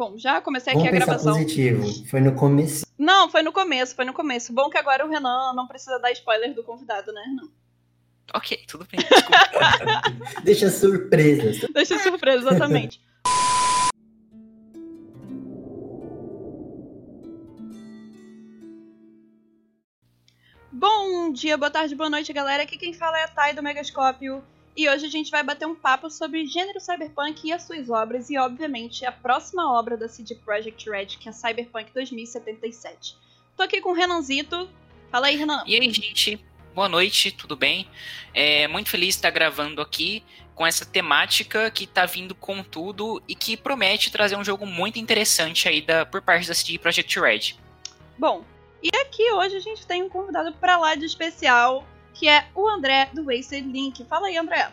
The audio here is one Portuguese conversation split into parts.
Bom, já comecei Vamos aqui a pensar gravação. positivo. Foi no começo. Não, foi no começo, foi no começo. Bom que agora o Renan não precisa dar spoiler do convidado, né, Renan? Ok, tudo bem. Deixa surpresas. Deixa surpresa, exatamente. Bom dia, boa tarde, boa noite, galera. Aqui quem fala é a Thay do Megascópio. E hoje a gente vai bater um papo sobre gênero cyberpunk e as suas obras, e obviamente a próxima obra da CD Projekt Red, que é Cyberpunk 2077. Tô aqui com o Renanzito. Fala aí, Renan. E aí, gente? Boa noite, tudo bem? É muito feliz de estar gravando aqui com essa temática que tá vindo com tudo e que promete trazer um jogo muito interessante aí da, por parte da CD Projekt Red. Bom, e aqui hoje a gente tem um convidado pra lá de especial, que é o André do Wasted Link. Fala aí, André.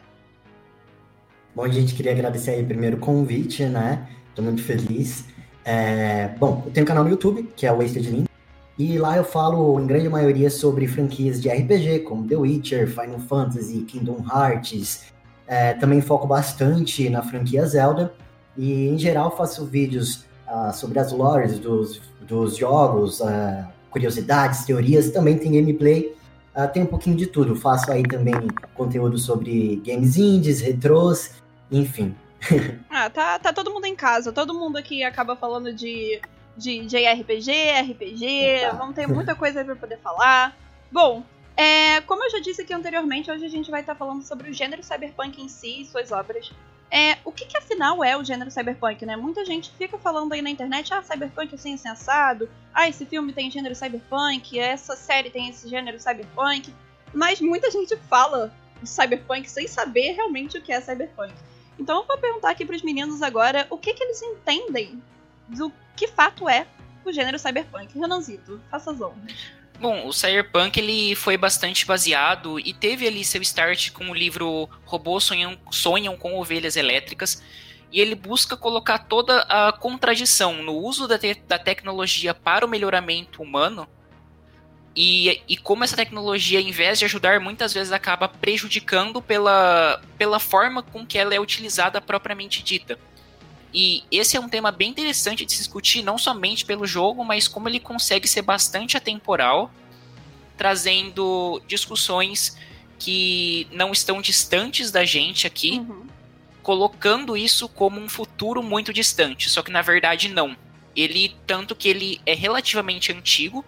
Bom, gente, queria agradecer aí primeiro o convite, né? Tô muito feliz. É, Bom, eu tenho um canal no YouTube, que é o Wasted Link, e lá eu falo, em grande maioria, sobre franquias de RPG, como The Witcher, Final Fantasy, Kingdom Hearts. É, também foco bastante na franquia Zelda, e em geral faço vídeos ah, sobre as lores dos, dos jogos, ah, curiosidades, teorias, também tem gameplay. Ah, tem um pouquinho de tudo. Faço aí também conteúdo sobre games indies, retrôs, enfim. Ah, tá, tá todo mundo em casa. Todo mundo aqui acaba falando de, de JRPG, RPG. Opa. Vamos ter muita coisa aí pra poder falar. Bom, é, como eu já disse aqui anteriormente, hoje a gente vai estar falando sobre o gênero cyberpunk em si e suas obras. É, o que, que afinal é o gênero cyberpunk, né? Muita gente fica falando aí na internet, ah, cyberpunk assim, assim, assado. Ah, esse filme tem gênero cyberpunk, essa série tem esse gênero cyberpunk. Mas muita gente fala de cyberpunk sem saber realmente o que é cyberpunk. Então eu vou perguntar aqui pros meninos agora o que, que eles entendem do que fato é o gênero cyberpunk. Renanzito, faça as honras. Bom, o Cyberpunk ele foi bastante baseado e teve ali seu start com o livro Robôs Sonham, Sonham com Ovelhas Elétricas. E ele busca colocar toda a contradição no uso da, te da tecnologia para o melhoramento humano e, e como essa tecnologia, em vez de ajudar, muitas vezes acaba prejudicando pela, pela forma com que ela é utilizada propriamente dita. E esse é um tema bem interessante de se discutir, não somente pelo jogo, mas como ele consegue ser bastante atemporal, trazendo discussões que não estão distantes da gente aqui, Uhum. colocando isso como um futuro muito distante, só que na verdade não. Ele tanto que ele é relativamente antigo,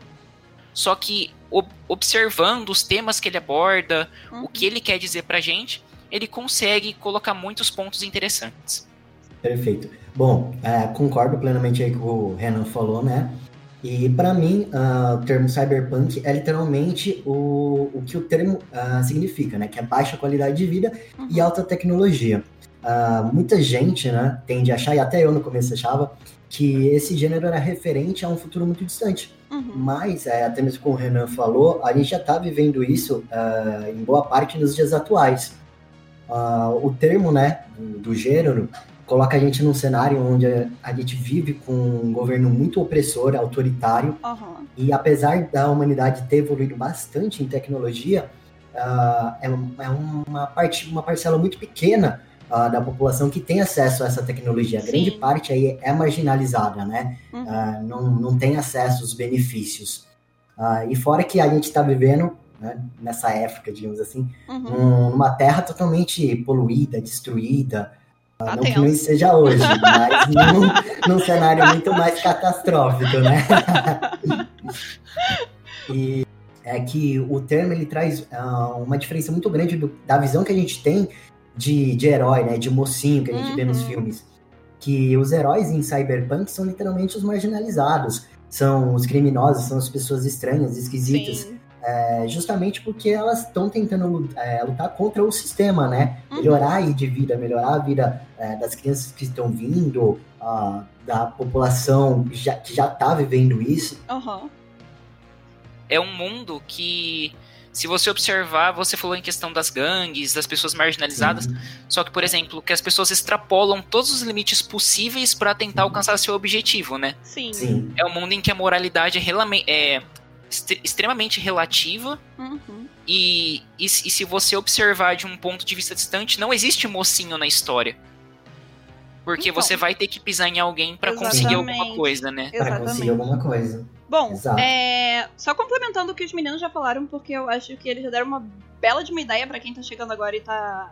só que ob- observando os temas que ele aborda, Uhum. o que ele quer dizer pra gente, ele consegue colocar muitos pontos interessantes. Perfeito. Bom, é, concordo plenamente aí com o Renan falou, né? E para mim, ah, o termo cyberpunk é literalmente o, o que o termo ah, significa, né? Que é baixa qualidade de vida e Uhum. alta tecnologia. Ah, muita gente, né, tende a achar, e até eu no começo achava, que esse gênero era referente a um futuro muito distante. Uhum. Mas, é, até mesmo como o Renan falou, a gente já está vivendo isso em boa parte nos dias atuais. O termo, né, do, do gênero, coloca a gente num cenário onde a, gente vive com um governo muito opressor, autoritário, Aham. e apesar da humanidade ter evoluído bastante em tecnologia, ah, é, é uma, parte, uma parcela muito pequena ah, da população que tem acesso a essa tecnologia. A grande parte aí é marginalizada, né? Uhum. Ah, não, não tem acesso aos benefícios. E fora que a gente está vivendo, né, nessa época, digamos assim, Uhum. num- numa terra totalmente poluída, destruída. Tá não que não seja hoje, mas num, num cenário muito mais catastrófico, né? e é que o termo ele traz ah, uma diferença muito grande do- da visão que a gente tem de, de herói, né? De mocinho que a gente vê nos Uhum. filmes. Que os heróis em Cyberpunk são literalmente os marginalizados. São os criminosos, são as pessoas estranhas, esquisitas. Sim. É, justamente porque elas estão tentando é, lutar contra o sistema, né? Uhum. Melhorar aí de vida, melhorar a vida é, das crianças que estão vindo, ah, da população já- que já está vivendo isso. Aham. É um mundo que, se você observar, você falou em questão das gangues, das pessoas marginalizadas, Sim. só que, por exemplo, que as pessoas extrapolam todos os limites possíveis para tentar alcançar seu objetivo, né? Sim. Sim, É um mundo em que a moralidade é, é extremamente relativa Uhum. e, e, se- e se você observar de um ponto de vista distante, não existe mocinho na história. Porque Então. você vai ter que pisar em alguém pra conseguir alguma coisa, né? Pra conseguir alguma coisa. Bom, é, só complementando o que os meninos já falaram, porque eu acho que eles já deram uma bela de uma ideia pra quem tá chegando agora e tá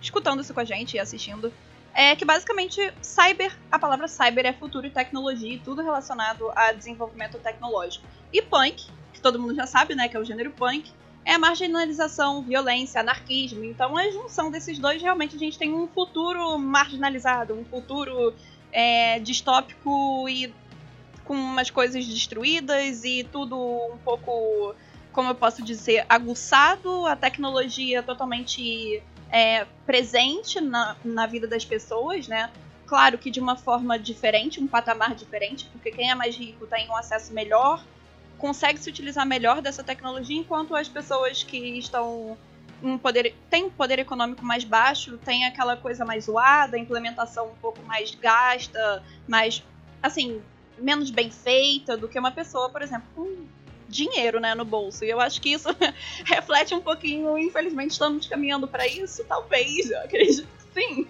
escutando isso com a gente e assistindo. É que basicamente cyber, a palavra cyber é futuro e tecnologia e tudo relacionado a desenvolvimento tecnológico. E punk, que todo mundo já sabe, né, que é o gênero punk, é marginalização, violência, anarquismo. Então a junção desses dois realmente a gente tem um futuro marginalizado, um futuro é, distópico e com umas coisas destruídas e tudo um pouco, como eu posso dizer, aguçado, a tecnologia totalmente é, presente na, na vida das pessoas, né? Claro que de uma forma diferente, um patamar diferente, porque quem é mais rico tem um acesso melhor, consegue se utilizar melhor dessa tecnologia, enquanto as pessoas que estão um poder tem um poder econômico mais baixo, tem aquela coisa mais zoada, implementação um pouco mais gasta, mais assim, menos bem feita do que uma pessoa, por exemplo, com dinheiro, né, no bolso. E eu acho que isso reflete um pouquinho, infelizmente estamos caminhando para isso, talvez, eu acredito que sim.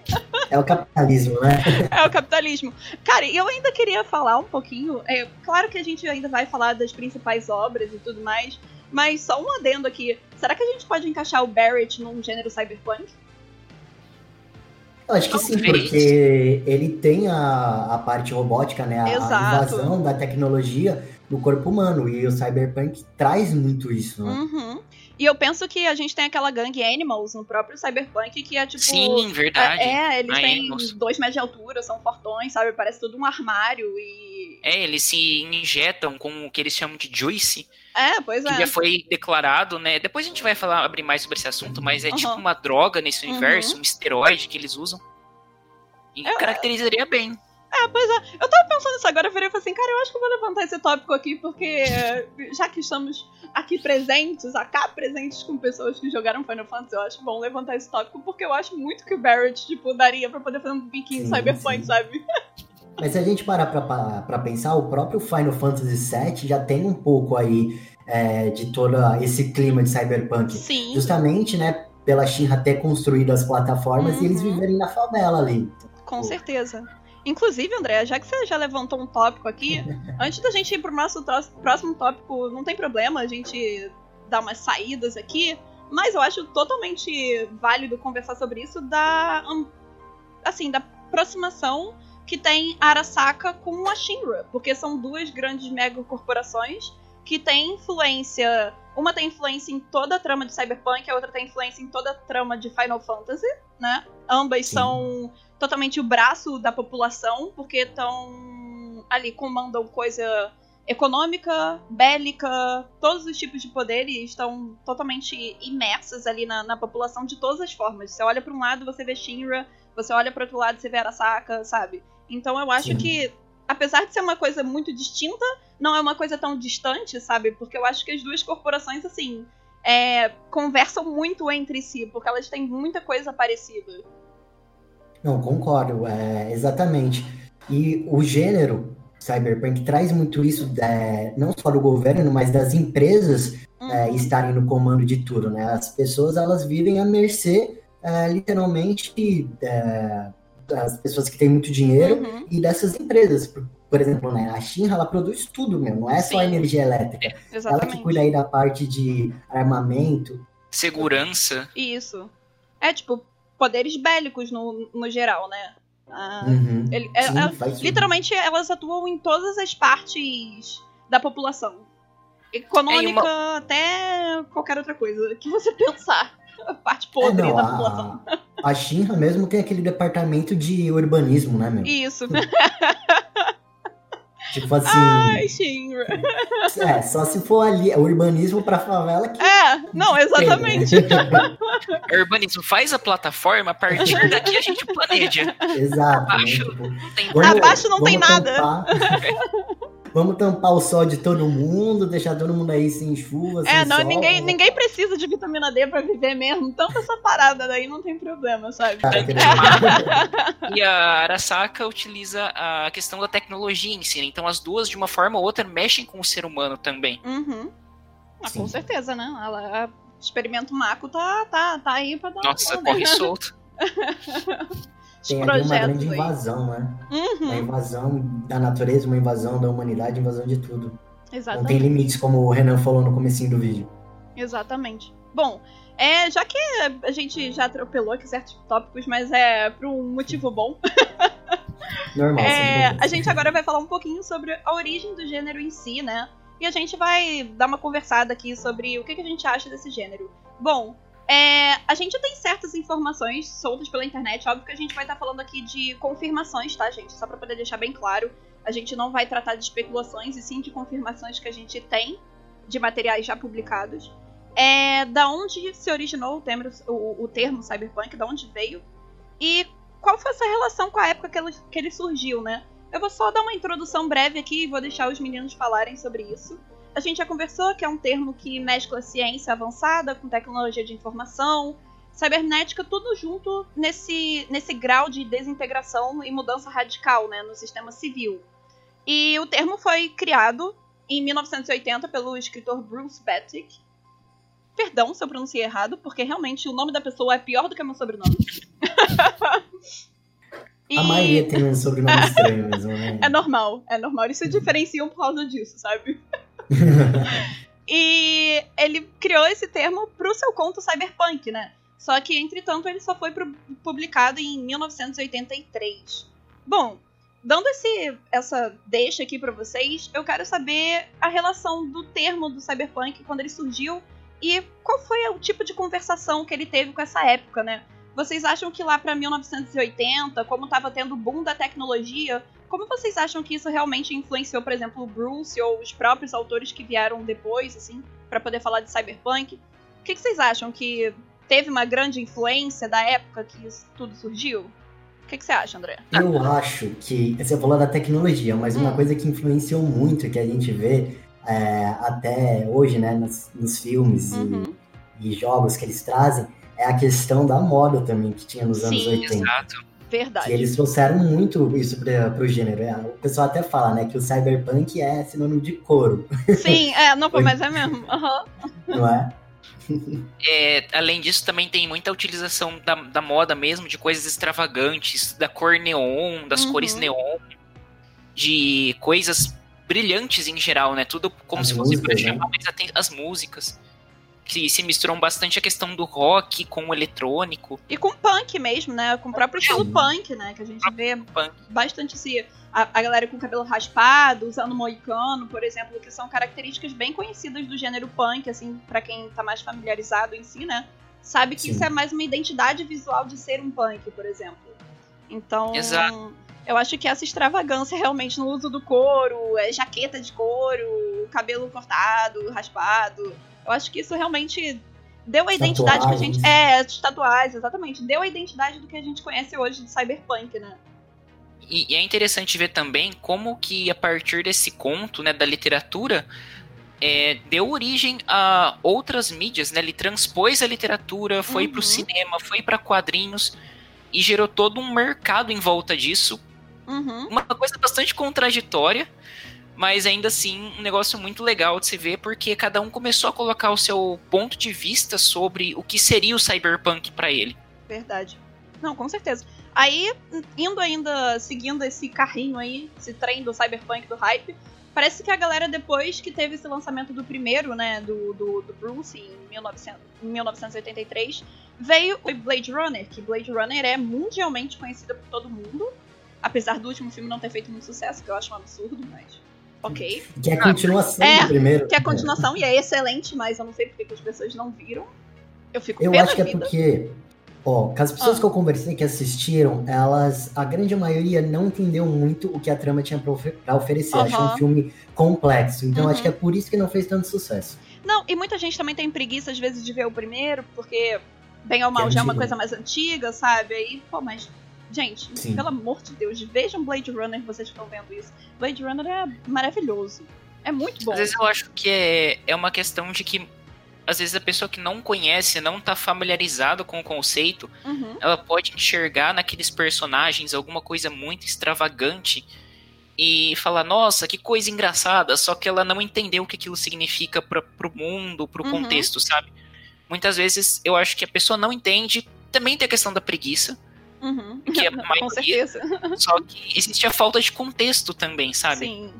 É o capitalismo, né? É o capitalismo. Cara, eu ainda queria falar um pouquinho. É, claro que a gente ainda vai falar das principais obras e tudo mais. Mas só um adendo aqui. Será que a gente pode encaixar o Barrett num gênero cyberpunk? Eu acho que sim, porque ele tem a, a parte robótica, né? A, a Exato. invasão da tecnologia no corpo humano. E o Cyberpunk traz muito isso, né? Uhum. E eu penso que a gente tem aquela gangue Animals no próprio Cyberpunk que é tipo. Sim, verdade. É, eles A têm Animals. dois metros de altura, são fortões, sabe? Parece tudo um armário e. É, eles se injetam com o que eles chamam de juice, É, pois que é. já foi declarado, né? Depois a gente vai falar abrir mais sobre esse assunto, mas é Uhum. tipo uma droga nesse universo, Uhum. um esteroide que eles usam. E É, caracterizaria bem. É, pois é. Eu tava pensando nisso agora, eu virei e falei assim, cara, eu acho que eu vou levantar esse tópico aqui, porque já que estamos aqui presentes, acá presentes com pessoas que jogaram Final Fantasy, eu acho bom levantar esse tópico, porque eu acho muito que o Barrett, tipo, daria pra poder fazer um biquinho Sim, cyberpunk, sim. sabe? Mas se a gente parar pra, pra, pra pensar, o próprio Final Fantasy VII já tem um pouco aí é, de todo esse clima de Cyberpunk. Sim, Justamente, né? Pela Shinra ter construído as plataformas e eles Uhum. viverem na favela ali. com certeza. Inclusive, André, já que você já levantou um tópico aqui, antes da gente ir pro nosso próximo tópico, não tem problema a gente dar umas saídas aqui, mas eu acho totalmente válido conversar sobre isso da assim, da aproximação que tem Arasaka com a Shinra, porque são duas grandes megacorporações que têm influência, uma tem influência em toda a trama de Cyberpunk, a outra tem influência em toda a trama de Final Fantasy, né? Ambas Sim. são totalmente o braço da população, porque estão ali comandam coisa econômica, bélica, todos os tipos de poderes estão totalmente imersos ali na, na população de todas as formas. Você olha para um lado, você vê Shinra, você olha para outro lado, você vê Arasaka, sabe? Então eu acho Sim. que, apesar de ser uma coisa muito distinta, não é uma coisa tão distante, sabe? Porque eu acho que as duas corporações, assim, é, conversam muito entre si, porque elas têm muita coisa parecida. Não, concordo, é, exatamente. E o gênero Cyberpunk traz muito isso, é, não só do governo, mas das empresas é, Uhum. estarem no comando de tudo, né? As pessoas, elas vivem à mercê, é, literalmente, é, das pessoas que têm muito dinheiro Uhum. e dessas empresas. Por, por exemplo, né, a Shinra, ela produz tudo, meu, não é só Sim. energia elétrica. Ela que cuida aí da parte de armamento. Segurança. Isso. É tipo, poderes bélicos no, no geral, né? Ah, Uhum. ele- é- Sim, é- tudo. literalmente, elas atuam em todas as partes da população. Econômica É, até qualquer outra coisa que você pensar. A parte podre É, não, da a- população. A Shinra mesmo tem aquele departamento de urbanismo, né, meu? Isso. Tipo assim, Ai, Shinra. é, só se for ali, é urbanismo pra favela que É, não, exatamente. tem, né? Urbanismo faz a plataforma, a partir daqui a gente planeja. Exato. né? Abaixo Tipo, não tem Abaixo não tem nada. Vamos tampar o sol de todo mundo, deixar todo mundo aí sem chuva, É, sem não, sol, ninguém, ninguém precisa de vitamina D pra viver mesmo. Tanto essa parada daí não tem problema, sabe? Cara, E a Arasaka utiliza a questão da tecnologia em si. né? Então as duas, de uma forma ou outra, mexem com o ser humano também. Uhum. Ah, com certeza, né? Ela, a experimento Mako tá, tá, tá aí pra dar Nossa, uma, né? corre solto. tem ali uma grande invasão, né? Uhum. Uma invasão da natureza, uma invasão da humanidade, invasão de tudo. Exatamente. Não tem limites, como o Renan falou no comecinho do vídeo. Exatamente. Bom, é, já que a gente já atropelou aqui certos tópicos, mas é por um motivo bom. Normal. É, a gente agora vai falar um pouquinho sobre a origem do gênero em si, né? E a gente vai dar uma conversada aqui sobre o que, que a gente acha desse gênero. Bom, é, a gente tem certas informações soltas pela internet. Óbvio que a gente vai estar tá falando aqui de confirmações, tá, gente? Só para poder deixar bem claro. A gente não vai tratar de especulações, e sim de confirmações que a gente tem de materiais já publicados. É, da onde se originou o termo, o, o termo cyberpunk, da onde veio. E qual foi essa relação com a época que ele, que ele surgiu, né? Eu vou só dar uma introdução breve aqui e vou deixar os meninos falarem sobre isso. A gente já conversou que é um termo que mescla ciência avançada com tecnologia de informação, cibernética, tudo junto nesse, nesse grau de desintegração e mudança radical né, no sistema civil. E o termo foi criado em 1980 pelo escritor Bruce Batic. Perdão se eu pronunciei errado, porque realmente o nome da pessoa é pior do que o meu sobrenome. e... A maioria tem um sobrenome estranho mesmo, né? É normal, é normal. Eles se diferenciam por causa disso, sabe? e ele criou esse termo pro seu conto Cyberpunk, né? Só que, entretanto, ele só foi publicado em 1983. Bom, dando esse, essa deixa aqui para vocês, eu quero saber a relação do termo do Cyberpunk quando ele surgiu e qual foi o tipo de conversação que ele teve com essa época, né? Vocês acham que lá para 1980, como estava tendo o boom da tecnologia, como vocês acham que isso realmente influenciou, por exemplo, o Bruce ou os próprios autores que vieram depois, assim, para poder falar de cyberpunk? O que, que, vocês acham que teve uma grande influência da época que isso tudo surgiu? O que, que você acha, André? Eu acho que você falou da tecnologia, mas hum. uma coisa que influenciou muito que a gente vê é, até hoje, né, nos, nos filmes uhum. e, e, jogos que eles trazem, é a questão da moda também que tinha nos Sim, anos 80. Exato. Verdade. Que eles trouxeram muito isso para o gênero. É, o pessoal até fala, né, que o cyberpunk é sinônimo de couro. Sim, é, não, mas é mesmo. Uhum. Não é? É, além disso, também tem muita utilização da, da moda mesmo, de coisas extravagantes, da cor neon, das uhum. cores neon, de coisas brilhantes em geral, né? Tudo como as se fosse para chamar mais atenção. As músicas que se misturam bastante a questão do rock com o eletrônico. E com punk mesmo, né? Com o próprio estilo punk, né? Que a gente vê punk. bastante assim, a, a, galera com cabelo raspado, usando moicano, por exemplo, que são características bem conhecidas do gênero punk, assim, para quem tá mais familiarizado em si, né? Sabe que Sim. isso é mais uma identidade visual de ser um punk, por exemplo. Então, Exato. eu acho que essa extravagância realmente no uso do couro, é jaqueta de couro, cabelo cortado, raspado, eu acho que isso realmente deu a identidade que a gente. É, as tatuagens, exatamente. Deu a identidade do que a gente conhece hoje de cyberpunk, né? E, e é interessante ver também como que a partir desse conto, né, da literatura, é, deu origem a outras mídias, né? Ele transpôs a literatura, foi uhum. para o cinema, foi para quadrinhos e gerou todo um mercado em volta disso. Uhum. Uma coisa bastante contraditória, mas ainda assim um negócio muito legal de se ver porque cada um começou a colocar o seu ponto de vista sobre o que seria o cyberpunk para ele. Verdade. Não, com certeza. Aí, indo ainda, seguindo esse carrinho aí, esse trem do cyberpunk, do hype, parece que a galera, depois que teve esse lançamento do primeiro, né, do, do, do Bruce, em 1900, 1983, veio o Blade Runner, que Blade Runner é mundialmente conhecida por todo mundo, apesar do último filme não ter feito muito sucesso, que eu acho um absurdo, mas ok. Que é a continuação é, do primeiro. Que é a continuação, é. e é excelente, mas eu não sei porque as pessoas não viram. Eu fico Eu acho que é porque, ó, as pessoas ah. que eu conversei que assistiram, elas, a grande maioria não entendeu muito o que a trama tinha pra, oferecer. Uhum. Achou um filme complexo. Então uhum. acho que é por isso que não fez tanto sucesso. Não, e muita gente também tem preguiça, às vezes, de ver o primeiro, porque, bem ou mal, é já é uma coisa mais antiga, sabe? Aí, pô, mas Gente, Sim. pelo amor de Deus, vejam Blade Runner, vocês estão vendo isso. Blade Runner é maravilhoso. É muito bom. Às vezes eu acho que é, é uma questão de que às vezes a pessoa que não conhece, não tá familiarizada com o conceito, uhum. ela pode enxergar naqueles personagens alguma coisa muito extravagante e falar, nossa, que coisa engraçada, só que ela não entendeu o que aquilo significa pra, pro mundo, pro uhum. contexto, sabe? Muitas vezes eu acho que a pessoa não entende, também tem a questão da preguiça, Uhum. Que a Com maioria, certeza. só que existe a falta de contexto também, sabe? Sim.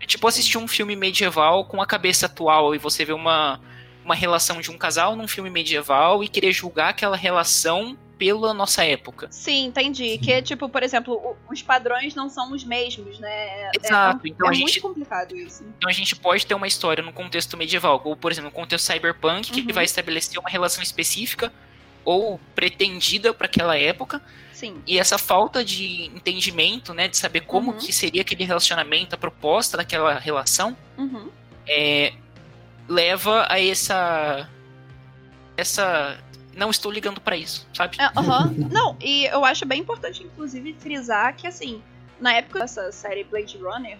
É tipo assistir um filme medieval com a cabeça atual e você vê uma, uma relação de um casal num filme medieval e querer julgar aquela relação pela nossa época. Sim, entendi. Sim. Que, tipo, por exemplo, os padrões não são os mesmos, né? É- Exato, É, então é a muito gente- complicado isso. Então a gente pode ter uma história no contexto medieval, ou por exemplo, no contexto cyberpunk, que Uhum. vai estabelecer uma relação específica ou pretendida para aquela época, Sim. e essa falta de entendimento, né, de saber como Uhum. que seria aquele relacionamento, a proposta daquela relação, Uhum. é, leva a essa essa não estou ligando para isso, sabe? Aham. Não, e eu acho bem importante, inclusive, frisar que, assim, na época dessa série Blade Runner,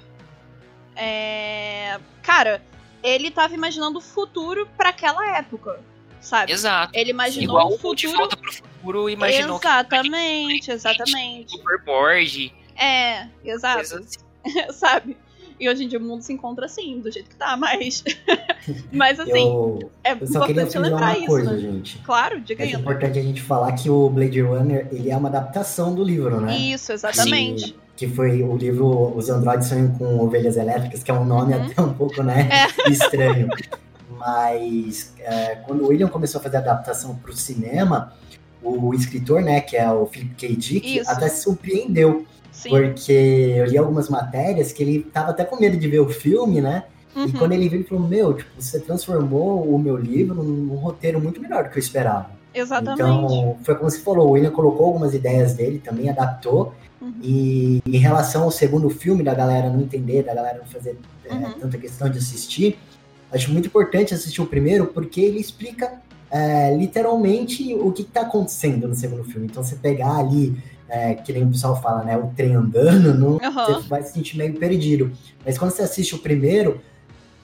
é... cara, ele tava imaginando o futuro pra aquela época, sabe? Exato. Ele imaginou Igual um o De futuro. Volta pro Futuro imaginou Exatamente, que exatamente. superboard, É, exato. assim. sabe? E hoje em dia o mundo se encontra assim, do jeito que tá, mas. mas assim, eu, é eu só importante lembrar uma isso, coisa, né? gente. Claro, diga É aí. importante a gente falar que o Blade Runner ele é uma adaptação do livro, né? Isso, exatamente. Que, que foi o livro Os Androides Sonham com Ovelhas Elétricas, que é um nome Uhum. até um pouco né, É. estranho. Mas é, quando o William começou a fazer a adaptação para o cinema, o escritor, né, que é o Philip K. Dick, Isso. até se surpreendeu, Sim. porque eu li algumas matérias que ele tava até com medo de ver o filme, né? E Uhum. quando ele viu, ele falou: Meu, tipo, você transformou o meu livro num, roteiro muito melhor do que eu esperava. Exatamente. Então, foi como você falou, o William colocou algumas ideias dele também, adaptou. Uhum. E em relação ao segundo filme, da galera não entender, da galera não fazer é, Uhum. tanta questão de assistir, acho muito importante assistir o primeiro, porque ele explica é, literalmente o que está acontecendo no segundo filme. Então, você pegar ali, é, que nem o pessoal fala, né, o trem andando, não, Aham. você vai se sentir meio perdido. Mas quando você assiste o primeiro,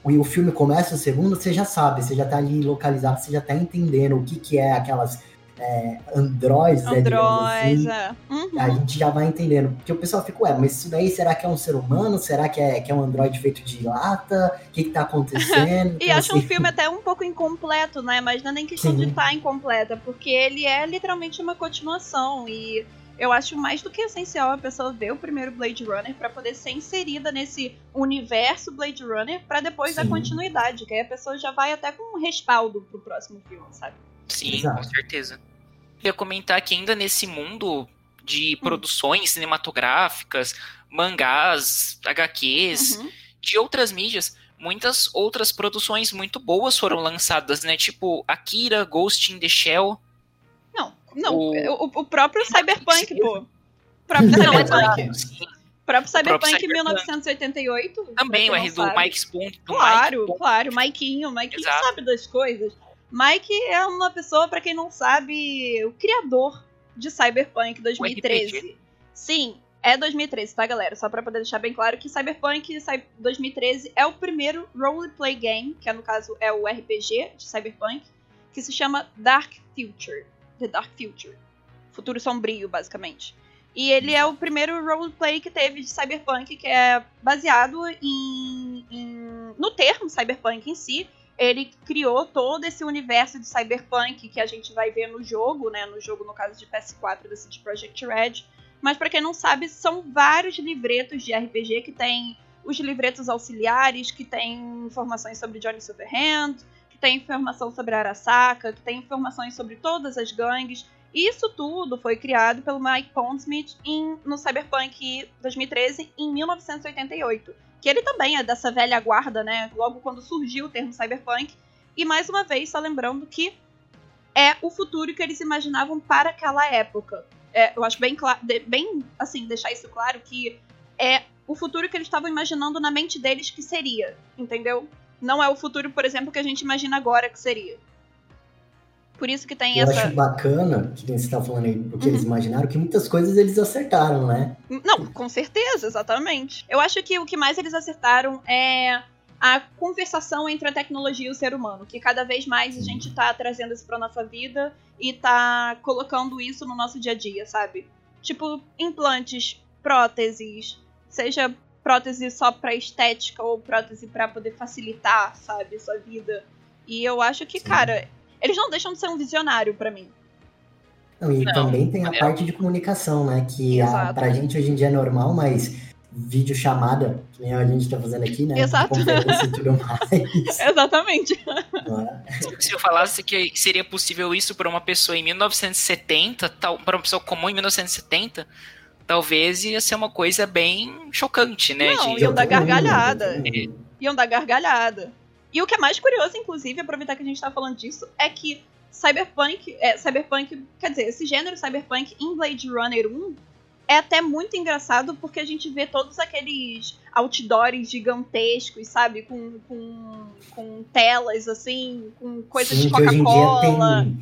e o filme começa o segundo, você já sabe, você já tá ali localizado, você já tá entendendo o que que é aquelas é, androids, né, assim. é. Uhum. A gente já vai entendendo. Porque o pessoal fica, ué, mas isso daí será que é um ser humano? Será que é, que é um androide feito de lata? O que que tá acontecendo? E Então, acho um assim, filme até um pouco incompleto, né? Mas não é nem questão Sim. de estar incompleta, porque ele é literalmente uma continuação. E eu acho mais do que essencial a pessoa ver o primeiro Blade Runner pra poder ser inserida nesse universo Blade Runner pra depois dar Sim. continuidade, que aí a pessoa já vai até com um respaldo pro próximo filme, sabe? Sim, Exato. com certeza. Queria comentar que ainda nesse mundo de Hum. produções cinematográficas, mangás, HQs, Uhum. de outras mídias, muitas outras produções muito boas foram lançadas, né? Tipo Akira, Ghost in the Shell. Não, não, O- o, o próprio Cyberpunk, pô. O próprio Não, Cyberpunk. O próprio Cyberpunk Cyberpunk. 1988. pra também o R do sabe. Mike Spoon. Do Claro, Mike, claro, Maikinho, Maikinho Exato. sabe das coisas. Mike é uma pessoa, pra quem não sabe, o criador de Cyberpunk 2013. Sim, é 2013, tá, galera? Só pra poder deixar bem claro que Cyberpunk Cy- 2013 é o primeiro roleplay game, que é, no caso é o RPG de Cyberpunk, que se chama Dark Future. The Dark Future. Futuro sombrio, basicamente. E ele é o primeiro roleplay que teve de Cyberpunk, que é baseado em, em- no termo Cyberpunk em si. Ele criou todo esse universo de Cyberpunk que a gente vai ver no jogo, né? No jogo, no caso de PS4 da CD Projekt Red. Mas pra quem não sabe, são vários livretos de RPG que tem os livretos auxiliares, que tem informações sobre Johnny Silverhand, que tem informação sobre Arasaka, que tem informações sobre todas as gangues. Isso tudo foi criado pelo Mike Pondsmith em, no Cyberpunk 2013, em 1988. Que ele também é dessa velha guarda, né? Logo quando surgiu o termo Cyberpunk. E mais uma vez, só lembrando que é o futuro que eles imaginavam para aquela época. É, eu acho bem claro, bem assim, deixar isso claro que é o futuro que eles estavam imaginando na mente deles que seria, entendeu? Não é o futuro, por exemplo, que a gente imagina agora que seria. Por isso que tem eu essa. acho bacana, que você tá falando aí, o que Uhum. eles imaginaram, que muitas coisas eles acertaram, né? Não, com certeza, exatamente. Eu acho que o que mais eles acertaram é a conversação entre a tecnologia e o ser humano, que cada vez mais a gente tá trazendo isso pra nossa vida e tá colocando isso no nosso dia a dia, sabe? Tipo, implantes, próteses, seja prótese só pra estética ou prótese pra poder facilitar, sabe, sua vida. E eu acho que, Sim. cara, eles não deixam de ser um visionário pra mim. Não, e Não, também tem a é. parte de comunicação, né? Que a, pra gente hoje em dia é normal, mas vídeo chamada, que nem a gente tá fazendo aqui, né? Exato. E tudo mais. Exatamente. é? Se eu falasse que seria possível isso para uma pessoa em 1970, tal, para uma pessoa comum em 1970, talvez ia ser uma coisa bem chocante, né? Não, de- iam dar gargalhada. rindo. Iam dar gargalhada. E o que é mais curioso, inclusive, aproveitar que a gente tá falando disso, é que Cyberpunk, é, Cyberpunk, quer dizer, esse gênero Cyberpunk em Blade Runner 1 é até muito engraçado porque a gente vê todos aqueles outdoors gigantescos, sabe? Com, com, com telas, assim, com coisas Sim, de Coca-Cola. tem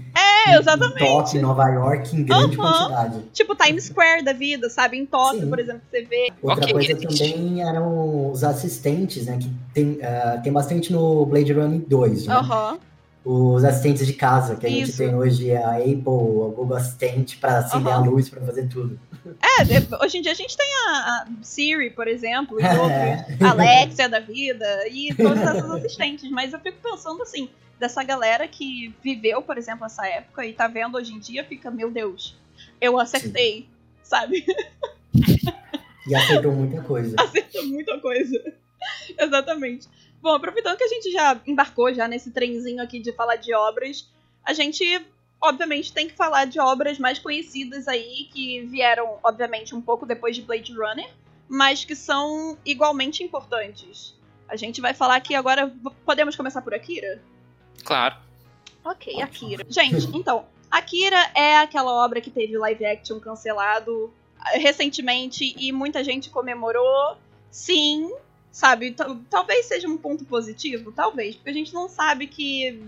É, em exatamente. Tóquio, Nova York, em grande quantidade. Tipo Times Square da vida, sabe? Em Tóquio, Sim. por exemplo, você vê. Outra Ok, coisa também eram os assistentes, né? Que tem, ah, tem bastante no Blade Runner 2, né? Aham. Os assistentes de casa, que a gente Isso. tem hoje, a Apple, o Google Assistente, para acender Aham. a luz, para fazer tudo. É, hoje em dia a gente tem a, a Siri, por exemplo, e outros. É. Alexia da vida e todas essas assistentes. Mas eu fico pensando assim, dessa galera que viveu, por exemplo, essa época e tá vendo hoje em dia, fica, meu Deus, eu acertei, sabe? E acertou muita coisa. Acertou muita coisa. Exatamente. Bom, aproveitando que a gente já embarcou já nesse trenzinho aqui de falar de obras, a gente obviamente tem que falar de obras mais conhecidas aí que vieram, obviamente, um pouco depois de Blade Runner, mas que são igualmente importantes. A gente vai falar aqui agora. Podemos começar por Akira? Claro. Ok, Akira. Gente, então, Akira é aquela obra que teve live action cancelado eh, recentemente e muita gente comemorou. Sim, sabe? Tal- Talvez seja um ponto positivo, talvez, porque a gente não sabe que,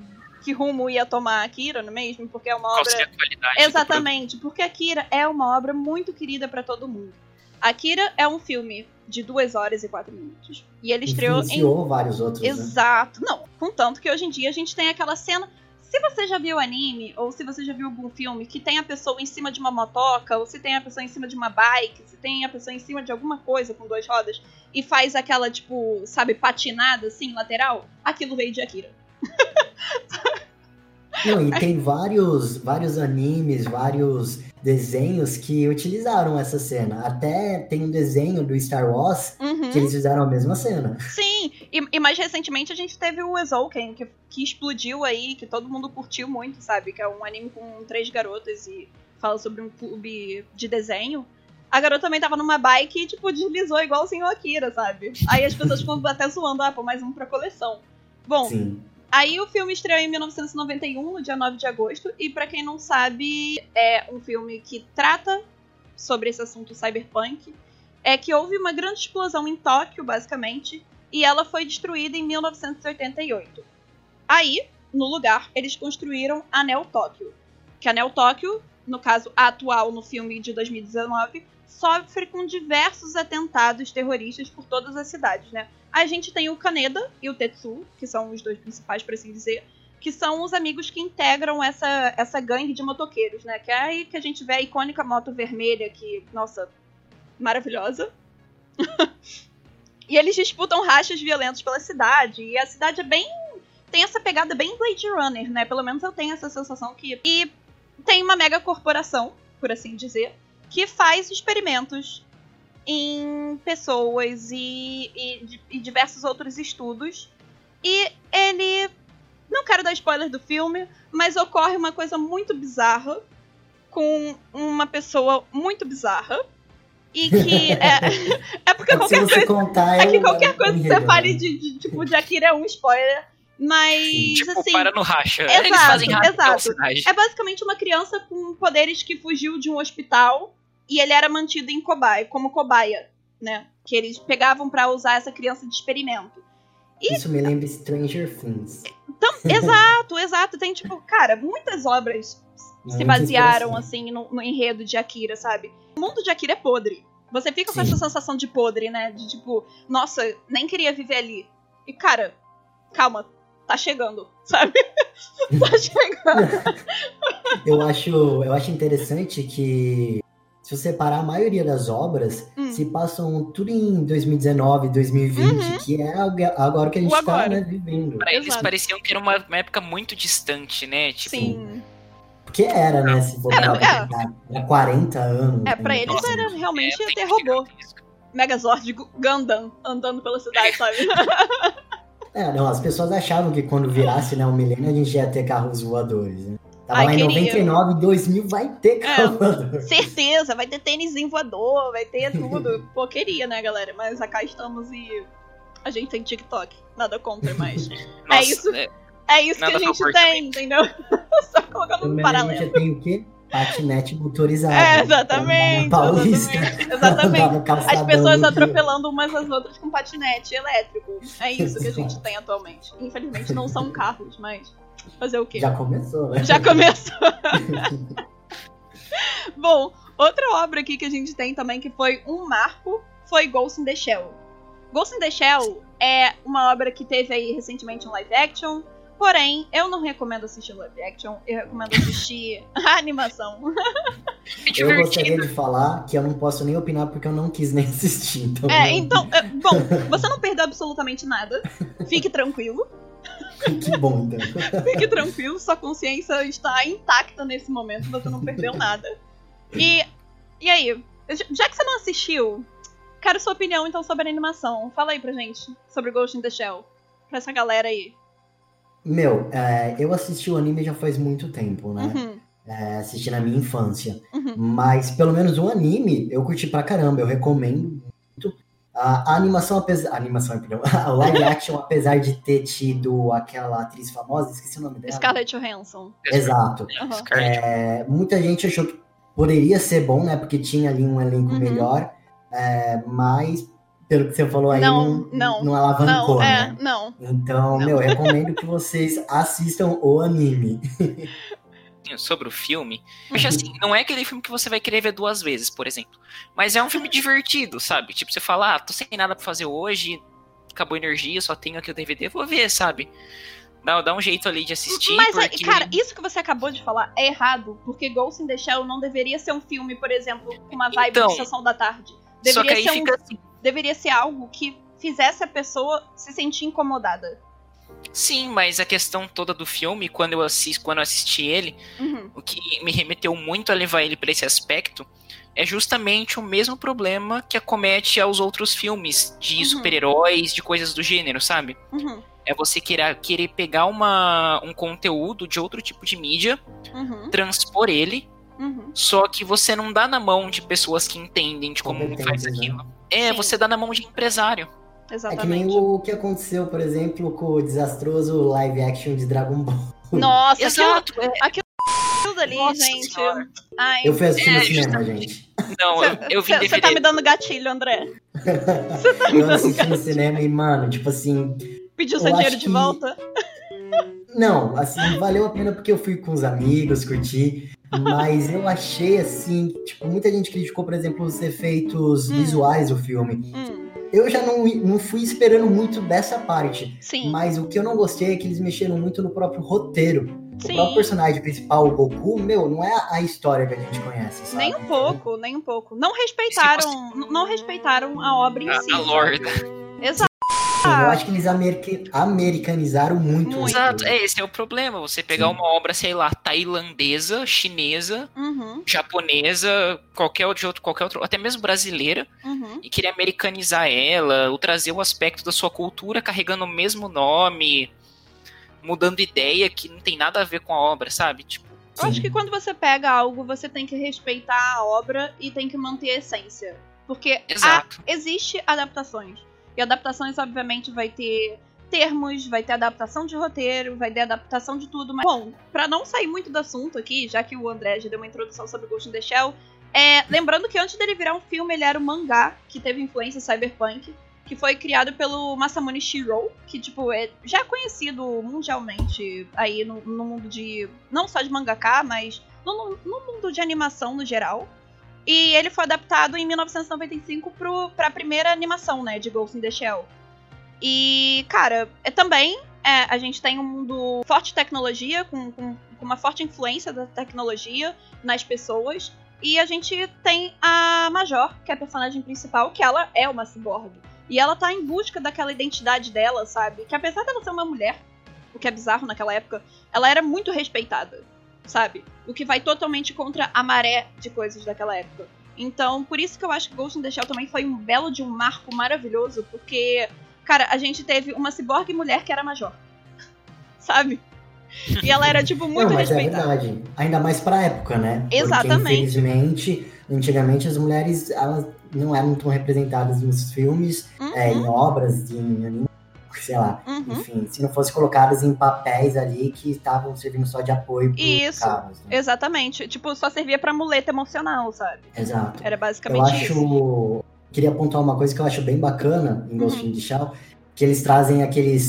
que rumo ia tomar Akira, não é mesmo? Porque é uma Qual obra. seria a qualidade? do Exatamente, porque Akira é uma obra muito querida pra todo mundo. Akira é um filme de 2 horas e 4 minutos. E ele estreou em Influenciou vários outros, né? Exato. Não, contanto que hoje em dia a gente tem aquela cena. Se você já viu anime, ou se você já viu algum filme que tem a pessoa em cima de uma motoca, ou se tem a pessoa em cima de uma bike, se tem a pessoa em cima de alguma coisa com duas rodas, e faz aquela, tipo, sabe, patinada assim, lateral, aquilo veio de Akira. Não, e tem vários, vários animes, vários desenhos que utilizaram essa cena. Até tem um desenho do Star Wars Uhum. que eles fizeram a mesma cena. Sim, e, e mais recentemente a gente teve o Exouken, que, que explodiu aí, que todo mundo curtiu muito, sabe? Que é um anime com três garotas e fala sobre um clube de desenho. A garota também tava numa bike e, tipo, deslizou igualzinho o Akira, sabe? Aí as pessoas ficam até zoando, ah, pô, mais um pra coleção. Bom, Sim. Aí o filme estreou em 1991, no dia 9 de agosto, e pra quem não sabe, é um filme que trata sobre esse assunto cyberpunk. É que houve uma grande explosão em Tóquio, basicamente, e ela foi destruída em 1988. Aí, no lugar, eles construíram a Neo Tóquio. Que a Neo Tóquio, no caso a atual no filme de 2019, sofre com diversos atentados terroristas por todas as cidades, né? A gente tem o Kaneda e o Tetsu, que são os dois principais, por assim dizer, que são os amigos que integram essa, essa gangue de motoqueiros, né? Que é aí que a gente vê a icônica moto vermelha, que, nossa, maravilhosa. e eles disputam rachas violentos pela cidade, e a cidade é bem. tem essa pegada bem Blade Runner, né? Pelo menos eu tenho essa sensação que. E tem uma mega corporação, por assim dizer, que faz experimentos em pessoas e, e, e diversos outros estudos. E ele. Não quero dar spoiler do filme, mas ocorre uma coisa muito bizarra com uma pessoa muito bizarra. E que. É, é porque Se qualquer coisa. contar, É que qualquer eu coisa que você fale né? de, de, tipo, de Akira é um spoiler. Mas, Tipo, assim. para no racha. exato, Eles fazem racha exato. cidade. É basicamente uma criança com poderes que fugiu de um hospital e ele era mantido em cobaia, como cobaia, né? Que eles pegavam pra usar essa criança de experimento. Isso me lembra Stranger Things. Então, exato, exato. Tem, tipo, cara, muitas obras se basearam, assim, no, no enredo de Akira, sabe? O mundo de Akira é podre. Você fica com Sim. essa sensação de podre, né? De tipo, nossa, nem queria viver ali. E, cara, calma, tá chegando, sabe? tá chegando. Eu acho, eu acho interessante que se você parar a maioria das obras, Hum. se passam tudo em 2019, 2020, Uhum. que é agora que a gente está né, vivendo. Pra eles Exato. pareciam que era uma, uma época muito distante, né? Tipo, Sim. Porque era, né? Se for Era, pra é. pensar, era 40 anos. É, pra né? eles Nossa, era realmente É, ter que robô. Megazord Gu- Gundam andando pela cidade, sabe? É, não, as pessoas achavam que quando virasse né, o milênio a gente ia ter carros voadores, né? Tava Ai, lá em queria. 99, 2000 vai ter É. Certeza, vai ter tênis voador, vai ter tudo. Pô, queria, né, galera? Mas cá estamos e a gente tem TikTok. Nada contra, mas. Nossa, isso. é, É isso que a gente tem, entendeu? Só colocando um paralelo. gente tem o quê? Patinete motorizado. É, exatamente. Paulista. Exatamente. As pessoas atropelando umas às outras com patinete elétrico. É isso que a gente tem atualmente. Infelizmente não são carros, mas fazer o quê? Já começou, né? Já começou. Bom, outra obra aqui que a gente tem também que foi um marco foi Ghost in the Shell. Ghost in the Shell é uma obra que teve aí recentemente um live action. Porém, eu não recomendo assistir live action, eu recomendo assistir a animação. é Eu gostaria de falar que eu não posso nem opinar porque eu não quis nem assistir. Então, É, não- então, é, bom, você não perdeu absolutamente nada. Fique tranquilo. que bom, então. Fique tranquilo, sua consciência está intacta nesse momento, você não perdeu nada. E, e aí, já que você não assistiu, quero sua opinião então sobre a animação. Fala aí pra gente sobre Ghost in the Shell. Pra essa galera aí. Meu, é, eu assisti o anime já faz muito tempo, né? Uhum, É, assisti na minha infância. uhum. Mas pelo menos o anime eu curti pra caramba, eu recomendo muito. A, a animação, apesar. A animação, perdão. O live action, apesar de ter tido aquela atriz famosa, esqueci o nome dela. Scarlett Johansson. Exato. Uhum. É, muita gente achou que poderia ser bom, né? Porque tinha ali um elenco Uhum. melhor. é, mas, pelo que você falou aí, Não, não, não, não alavancou, Não, é, né? não. Então, Não. meu, recomendo que vocês assistam o anime. sobre o filme. Uhum. Mas assim, não é aquele filme que você vai querer ver duas vezes, por exemplo. Mas é um filme divertido, sabe? Tipo, você fala, ah, tô sem nada pra fazer hoje, acabou a energia, só tenho aqui o DVD, vou ver, sabe? Dá, dá um jeito ali de assistir. Mas, aí, porque... cara, isso que você acabou de falar é errado, porque Ghost in the Shell não deveria ser um filme, por exemplo, com uma vibe Então, de sessão da tarde. Só que Deveria aí ser um fica assim. deveria ser algo que fizesse a pessoa se sentir incomodada. Sim, mas a questão toda do filme, quando eu assisto, quando eu assisti ele, Uhum. o que me remeteu muito a levar ele pra esse aspecto é justamente o mesmo problema que acomete aos outros filmes de Uhum. super-heróis, de coisas do gênero, sabe? Uhum. É você querer, querer pegar uma, um conteúdo de outro tipo de mídia, Uhum. transpor ele, Uhum. só que você não dá na mão de pessoas que entendem de como faz Competentes, né? aquilo. É, Sim. você dá na mão de empresário. É que nem Exatamente. o que aconteceu, por exemplo, com o desastroso live action de Dragon Ball. Nossa, aquilo, Exato. é. tudo ali, Nossa gente. Senhora. Ai, Eu fui assistir no É, cinema, justamente. gente. Não, eu, eu vi Você tá me dando gatilho, André. Eu assisti no cinema e, mano, tipo assim. Pediu Eu seu dinheiro de que- volta? Não, assim, valeu a pena porque eu fui com os amigos, curti. Mas eu achei assim, tipo, muita gente criticou, por exemplo, os efeitos Hum. visuais do filme. Hum, Eu já não, não fui esperando muito dessa parte. sim. Mas o que eu não gostei é que eles mexeram muito no próprio roteiro. O Sim. próprio personagem principal, o Goku, meu, não é a história que a gente conhece, sabe? Nem um pouco, nem um pouco. Não respeitaram, n- não respeitaram a obra em A, si. a lore. Exato. Sim, eu acho que eles america- americanizaram muito. Exato, é, esse é o problema. Você pegar Sim. uma obra, sei lá, tailandesa, chinesa, Uhum, japonesa, qualquer de outro, qualquer outro, até mesmo brasileira, uhum. e querer americanizar ela, ou trazer o aspecto da sua cultura carregando o mesmo nome, mudando ideia que não tem nada a ver com a obra, sabe? Tipo, Eu acho que quando você pega algo, você tem que respeitar a obra e tem que manter a essência. Porque há- existe adaptações. E adaptações, obviamente, vai ter termos, vai ter adaptação de roteiro, vai ter adaptação de tudo. Mas, bom, pra não sair muito do assunto aqui, já que o André já deu uma introdução sobre Ghost in the Shell, é, lembrando que antes dele virar um filme, ele era um mangá que teve influência cyberpunk, que foi criado pelo Masamune Shirou, que, tipo, é já conhecido mundialmente aí no, no mundo de... não só de mangaká, mas no, no mundo de animação no geral. E ele foi adaptado em 1995 pro, pra primeira animação, né, de Ghost in the Shell. E, cara, é também é, a gente tem um mundo forte tecnologia, com, com, com uma forte influência da tecnologia nas pessoas. E a gente tem a Major, que é a personagem principal, que ela é uma cyborg. E ela tá em busca daquela identidade dela, sabe? Que apesar dela ser uma mulher, o que é bizarro naquela época, ela era muito respeitada. Sabe? O que vai totalmente contra a maré de coisas daquela época. Então, por isso que eu acho que Ghost in the Shell também foi um belo de um marco maravilhoso, porque, cara, a gente teve uma ciborgue mulher que era major. sabe? E ela era, tipo, muito Não, mas respeitada. É verdade. Ainda mais pra época, né? Exatamente. Porque, infelizmente, antigamente as mulheres elas não eram tão representadas nos filmes, Uhum, é, em obras, em sei lá. uhum. Enfim, se não fossem colocadas em papéis ali que estavam servindo só de apoio pros Isso. caras. Né? Exatamente. Tipo, só servia pra muleta emocional, sabe? Exato. Era Eu basicamente isso. acho. Queria apontar uma coisa que eu acho bem bacana em Ghost Uhum. in the Shell, que eles trazem aqueles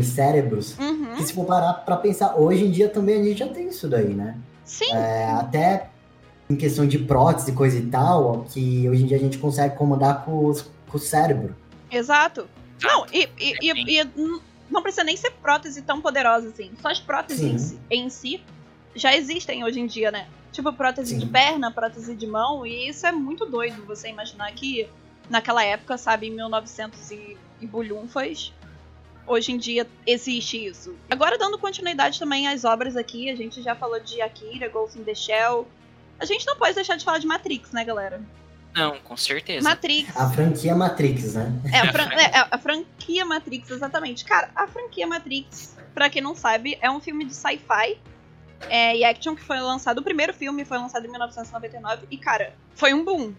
cybercérebros. Uhum. Que se for parar pra pensar, hoje em dia também a gente já tem isso daí, né? Sim, É, até em questão de prótese e coisa e tal, que hoje em dia a gente consegue comandar com, os- com o cérebro. exato. Não, e, e- e- e n- não precisa nem ser prótese tão poderosa assim. Só as próteses Sim. em si, em si já existem hoje em dia, né? Tipo prótese Sim. de perna, prótese de mão, e isso é muito doido você imaginar que naquela época, sabe, em 1900 e, e bulhunfas, hoje em dia existe isso. Agora dando continuidade também às obras aqui, a gente já falou de Akira, Ghost in the Shell. A gente não pode deixar de falar de Matrix, né, galera? Não, com certeza. Matrix. A franquia Matrix, né? É a, fran- é, a- a franquia Matrix, exatamente. Cara, a franquia Matrix, pra quem não sabe, é um filme de sci-fi é, e action que foi lançado. O primeiro filme foi lançado em 1999 e, cara, foi um boom.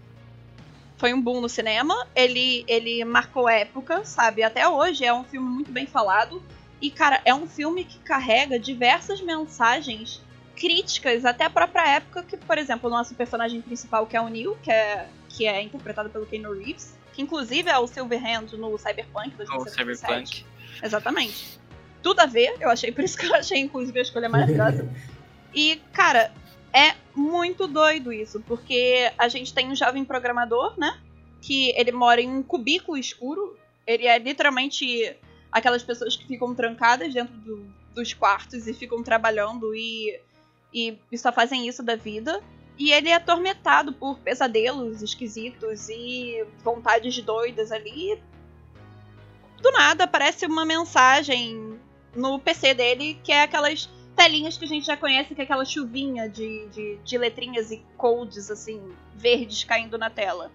Foi um boom no cinema. Ele, ele marcou época, sabe? Até hoje é um filme muito bem falado. E, cara, é um filme que carrega diversas mensagens críticas até a própria época que, por exemplo, o nosso personagem principal, que é o Neo, que é, que é interpretado pelo Keanu Reeves, que inclusive é o Silverhand no Cyberpunk O 2077. Cyberpunk. Exatamente. Tudo a ver, eu achei, por isso que eu achei, inclusive, a escolha maravilhosa. E, cara, é muito doido isso, porque a gente tem um jovem programador, né? Que ele mora em um cubículo escuro. Ele é literalmente aquelas pessoas que ficam trancadas dentro do- dos quartos e ficam trabalhando e, e, e só fazem isso da vida. E ele é atormentado por pesadelos esquisitos e vontades doidas ali. Do nada aparece uma mensagem no PC dele que é aquelas telinhas que a gente já conhece, que é aquela chuvinha de, de, de letrinhas e codes, assim, verdes caindo na tela.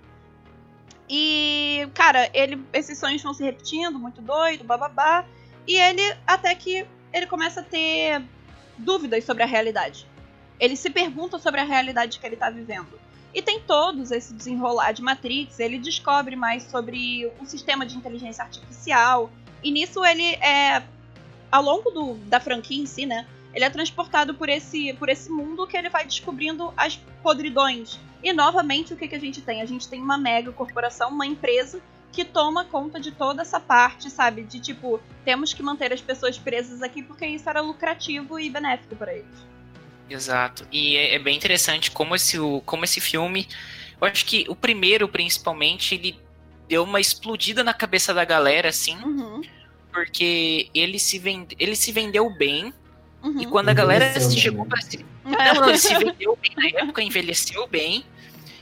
E, cara, ele, esses sonhos vão se repetindo, muito doido, bababá. E ele, até que ele começa a ter dúvidas sobre a realidade. Ele se pergunta sobre a realidade que ele tá vivendo. E tem todos esse desenrolar de Matrix, ele descobre mais sobre o sistema de inteligência artificial. E nisso ele é. Ao longo do, da franquia em si, né? Ele é transportado por esse, por esse mundo que ele vai descobrindo as podridões. E novamente o que, que a gente tem? A gente tem uma mega corporação, uma empresa que toma conta de toda essa parte, sabe? De tipo, temos que manter as pessoas presas aqui porque isso era lucrativo e benéfico para eles. Exato. E é, é bem interessante como esse, o- como esse filme. Eu acho que o primeiro, principalmente, ele deu uma explodida na cabeça da galera, assim, Uhum. porque ele se, vende, ele se vendeu bem. Uhum. E quando a galera Envelheceu chegou pra se Não, não, ele se vendeu bem na época, envelheceu bem.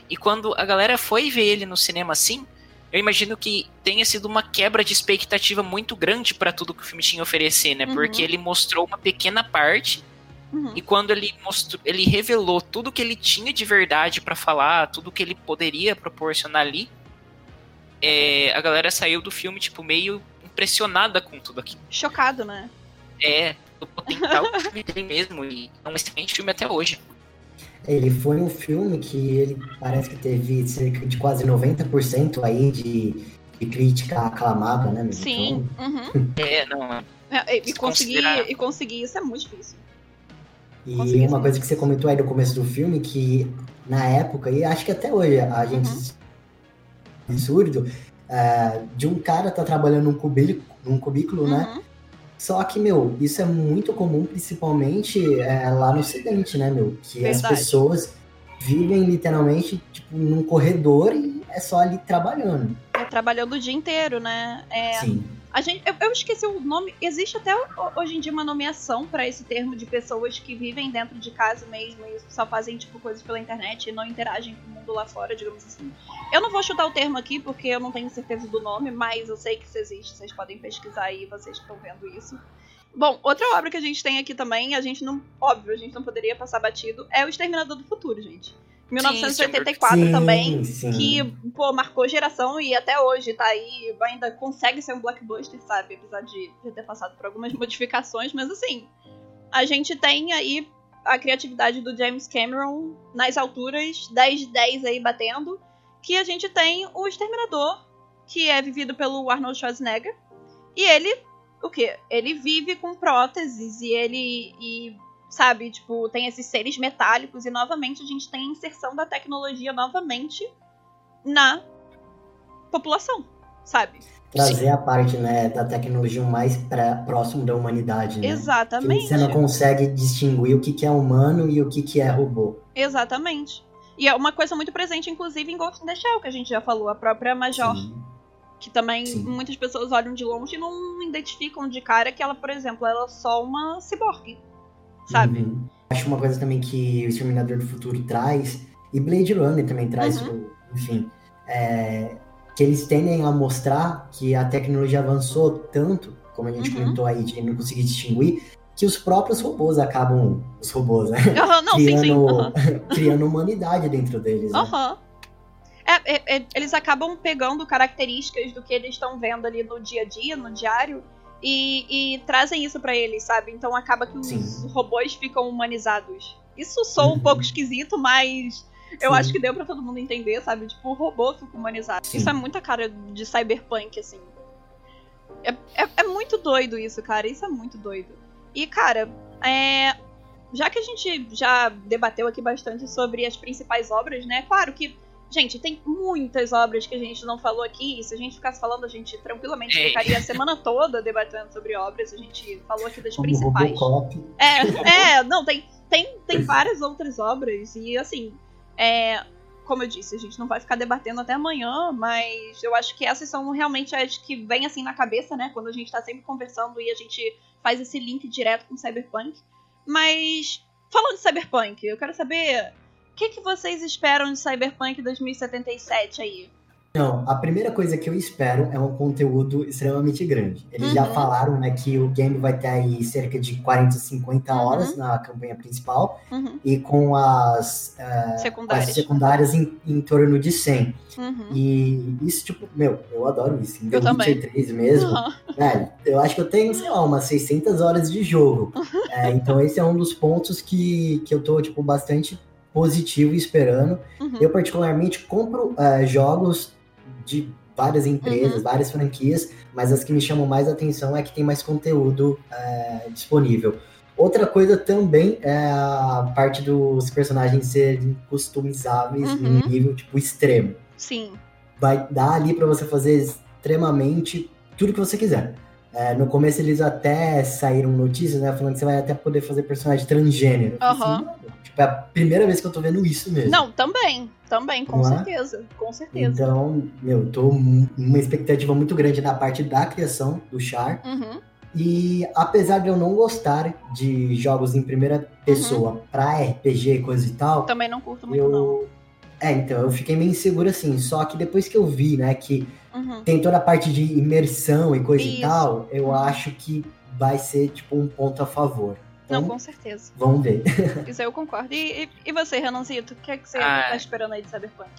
E quando a galera foi ver ele no cinema assim, eu imagino que tenha sido uma quebra de expectativa muito grande pra tudo que o filme tinha a oferecer, né? Uhum. Porque ele mostrou uma pequena parte Uhum. e quando ele mostrou, ele revelou tudo que ele tinha de verdade pra falar, tudo que ele poderia proporcionar ali, é, a galera saiu do filme tipo meio impressionada com tudo aquilo. Chocado, né? É, o potencial que o filme tem mesmo e é um excelente filme até hoje. Ele foi um filme que ele parece que teve cerca de quase 90% aí de, de crítica aclamada, né? Sim. Então, Uhum. É, não, é É, E, Se conseguir, considerar. e conseguir isso é muito difícil. E uma coisa que você comentou aí no começo do filme, que na época, e acho que até hoje a gente Uhum. absurdo, é, de um cara tá trabalhando num cubículo, num cubículo né? Uhum. Só que, meu, isso é muito comum, principalmente é, lá no Ocidente, né, meu? Que as Verdade. pessoas vivem literalmente, tipo, num corredor e é só ali trabalhando. É, trabalhando o dia inteiro, né? É, Sim. A gente, eu, eu esqueci o nome. Existe até ho- hoje em dia uma nomeação pra esse termo de pessoas que vivem dentro de casa mesmo e só fazem tipo coisas pela internet e não interagem com o mundo lá fora, digamos assim. Eu não vou chutar o termo aqui porque eu não tenho certeza do nome, mas eu sei que isso existe. Vocês podem pesquisar aí, vocês estão vendo isso. Bom, outra obra que a gente tem aqui também, a gente não. Óbvio, a gente não poderia passar batido, é o Exterminador do Futuro, gente. 1984 sim, também, sim. que, pô, marcou geração e até hoje tá aí, ainda consegue ser um blockbuster, sabe? Apesar de já ter passado por algumas modificações, mas assim, a gente tem aí a criatividade do James Cameron nas alturas, 10 de 10 aí batendo, que a gente tem o Exterminador, que é vivido pelo Arnold Schwarzenegger, e ele, o quê? Ele vive com próteses e ele, e, sabe, tipo, tem esses seres metálicos e novamente a gente tem a inserção da tecnologia novamente na população, sabe? Trazer Sim. a parte né, da tecnologia mais pra, próximo da humanidade, né? Que Exatamente. você não consegue distinguir o que, que é humano e o que, que é robô. Exatamente. E é uma coisa muito presente, inclusive, em Ghost in the Shell, que a gente já falou, a própria Major. Sim. Que também Sim. muitas pessoas olham de longe e não identificam de cara que ela, por exemplo, ela é só uma ciborgue. Sabe? Uhum. Acho uma coisa também que o Exterminador do Futuro traz, e Blade Runner também traz, Uhum. o- enfim, é, que eles tendem a mostrar que a tecnologia avançou tanto, como a gente Uhum. comentou aí, de não conseguir distinguir, que os próprios robôs acabam, os robôs, né? Não, sim, sim. criando, criando humanidade dentro deles. Né? Aham. É, é, é, eles acabam pegando características do que eles estão vendo ali no dia a dia, no diário, e, e trazem isso pra eles, sabe? Então acaba que os Sim. robôs ficam humanizados. Isso soa um Uhum. pouco esquisito, mas eu Sim. acho que deu pra todo mundo entender, sabe? Tipo, o robô fica humanizado. Sim. Isso é muita cara de cyberpunk, assim. É, é, é muito doido isso, cara. Isso é muito doido. E, cara, é, já que a gente já debateu aqui bastante sobre as principais obras, né? Claro que, gente, tem muitas obras que a gente não falou aqui. E se a gente ficasse falando, a gente tranquilamente É. ficaria a semana toda debatendo sobre obras. A gente falou aqui das Como principais. Robocop. É, é, não, tem, tem, tem várias outras obras. E assim, é, como eu disse, a gente não vai ficar debatendo até amanhã, mas eu acho que essas são realmente as que vêm assim na cabeça, né? Quando a gente tá sempre conversando e a gente faz esse link direto com Cyberpunk. Mas, falando de Cyberpunk, eu quero saber que, que vocês esperam de Cyberpunk 2077 aí? Não, a primeira coisa que eu espero é um conteúdo extremamente grande. Eles já Uhum. falaram né, que o game vai ter aí cerca de 40, 50 Uhum. horas na campanha principal Uhum, e com as, eh, as secundárias. secundárias em, em torno de 100. Uhum. E isso, tipo, meu, eu adoro isso. Em Eu The também. Witcher 3 mesmo, Uhum. velho, eu acho que eu tenho, sei lá, umas 600 horas de jogo. É, então esse é um dos pontos que, que eu tô, tipo, bastante positivo e esperando. Uhum. Eu, particularmente, compro eh, jogos de várias empresas, Uhum. várias franquias, mas as que me chamam mais atenção é que tem mais conteúdo eh, disponível. Outra coisa também é a parte dos personagens serem customizáveis Uhum. em nível, tipo, extremo. Sim. Vai dar ali pra você fazer extremamente tudo que você quiser. Eh, no começo eles até saíram notícias, né, falando que você vai até poder fazer personagem transgênero. Aham. assim, "Mano, tipo, é a primeira vez que eu tô vendo isso mesmo. Não, também. Também, com Não é? certeza. Com certeza. Então, meu, tô uma expectativa muito grande na parte da criação do Char. Uhum. E apesar de eu não gostar de jogos em primeira pessoa pra RPG e coisa e tal, Também não curto Uhum. muito, não. eu. É, então, eu fiquei meio inseguro assim. Só que depois que eu vi, né, que Uhum. tem toda a parte de imersão e coisa Isso. e tal, eu Uhum. acho que vai ser, tipo, um ponto a favor. Não, Então, com certeza. vamos ver. Isso eu concordo. E, e, e você, Renanzito, o que é que você Ah. tá esperando aí de Cyberpunk?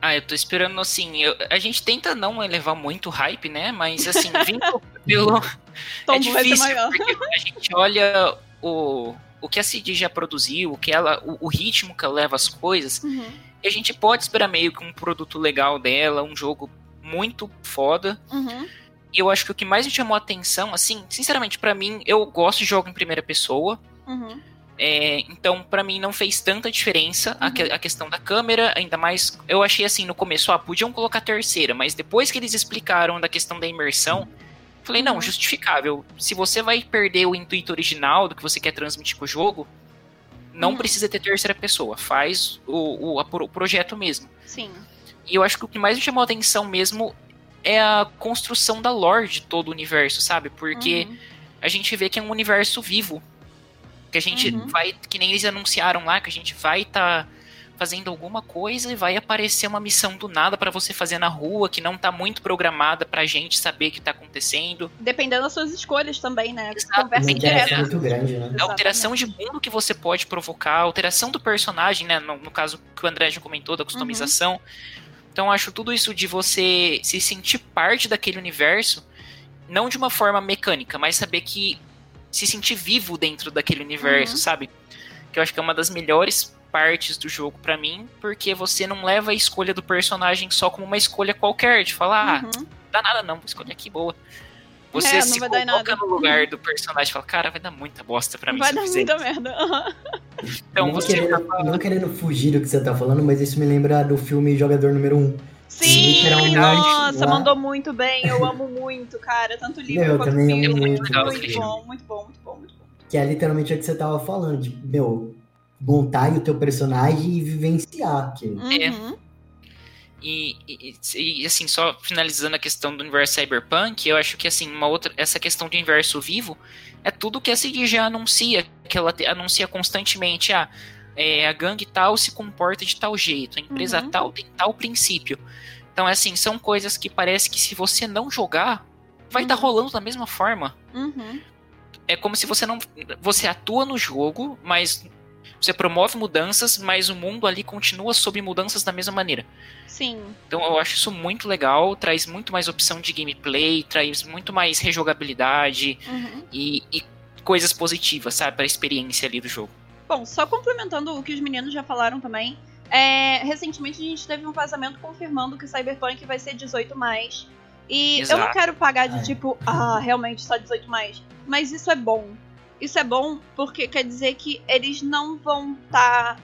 Ah, eu tô esperando assim. eu- a gente tenta não elevar muito hype, né? Mas assim, vindo pelo. Tom é ser difícil, maior. porque a gente olha o, o que a CD já produziu, o, que ela, o, o ritmo que ela leva as coisas, Uhum. e a gente pode esperar meio que um produto legal dela, um jogo muito foda. Uhum. E eu acho que o que mais me chamou a atenção, assim, sinceramente, pra mim, eu gosto de jogo em primeira pessoa. Uhum. É, então, pra mim, não fez tanta diferença a, Uhum. que- a questão da câmera, ainda mais. Eu achei assim no começo, ah, podiam colocar terceira, mas depois que eles explicaram da questão da imersão, falei, não, Uhum. justificável. Se você vai perder o intuito original do que você quer transmitir com o jogo, não Uhum. precisa ter terceira pessoa, faz o, o, a o projeto mesmo. Sim. E eu acho que o que mais me chamou a atenção mesmo é a construção da lore de todo o universo, sabe? Porque Uhum. a gente vê que é um universo vivo. Que a gente Uhum. vai, que nem eles anunciaram lá, que a gente vai estar fazendo alguma coisa e vai aparecer uma missão do nada para você fazer na rua que não tá muito programada pra gente saber o que tá acontecendo. Dependendo das suas escolhas também, né? Exato. Conversa direta. muito grande, né? A alteração de mundo que você pode provocar, a alteração do personagem, né? No, no caso que o André já comentou, da customização. Então, eu acho tudo isso de você se sentir parte daquele universo, não de uma forma mecânica, mas saber que se sentir vivo dentro daquele universo, Uhum. sabe? Que eu acho que é uma das melhores partes do jogo pra mim, porque você não leva a escolha do personagem só como uma escolha qualquer, de falar, ah, Uhum. dá nada não, vou escolher aqui boa. Você É, se coloca nada. no lugar do personagem e fala, cara, vai dar muita bosta pra mim Vai dar fizer muita isso." merda. Então não, você querendo, não querendo fugir do que você tá falando, mas isso me lembra do filme Jogador Número 1. Sim, literalmente, nossa, lá- mandou muito bem. Eu amo muito, cara. Tanto livro quanto filme. amo muito Muito, aquele filme. bom, muito bom, muito bom, muito bom. Que é literalmente o que você tava falando, de, meu, montar o teu personagem e vivenciar aquilo. Uhum. E, e- e, assim, só finalizando a questão do universo cyberpunk, eu acho que assim, uma outra, essa questão do universo vivo é tudo que a CD já anuncia, que ela te- anuncia constantemente, ah, é, a gangue tal se comporta de tal jeito, a empresa Uhum. tal tem tal princípio. Então, assim, são coisas que parece que se você não jogar, vai estar Uhum. rolando da mesma forma. Uhum. É como se você não. Você atua no jogo, mas você promove mudanças, mas o mundo ali continua sob mudanças da mesma maneira. Sim. Então eu acho isso muito legal, traz muito mais opção de gameplay, traz muito mais rejogabilidade Uhum. e, e coisas positivas, sabe, para a experiência ali do jogo. Bom, só complementando o que os meninos já falaram também. é, recentemente a gente teve um vazamento confirmando que Cyberpunk vai ser 18 mais. E eu não Exato. quero pagar de Ai. tipo, ah, realmente só 18 mais. Mas isso é bom. Isso é bom porque quer dizer que eles não vão estar,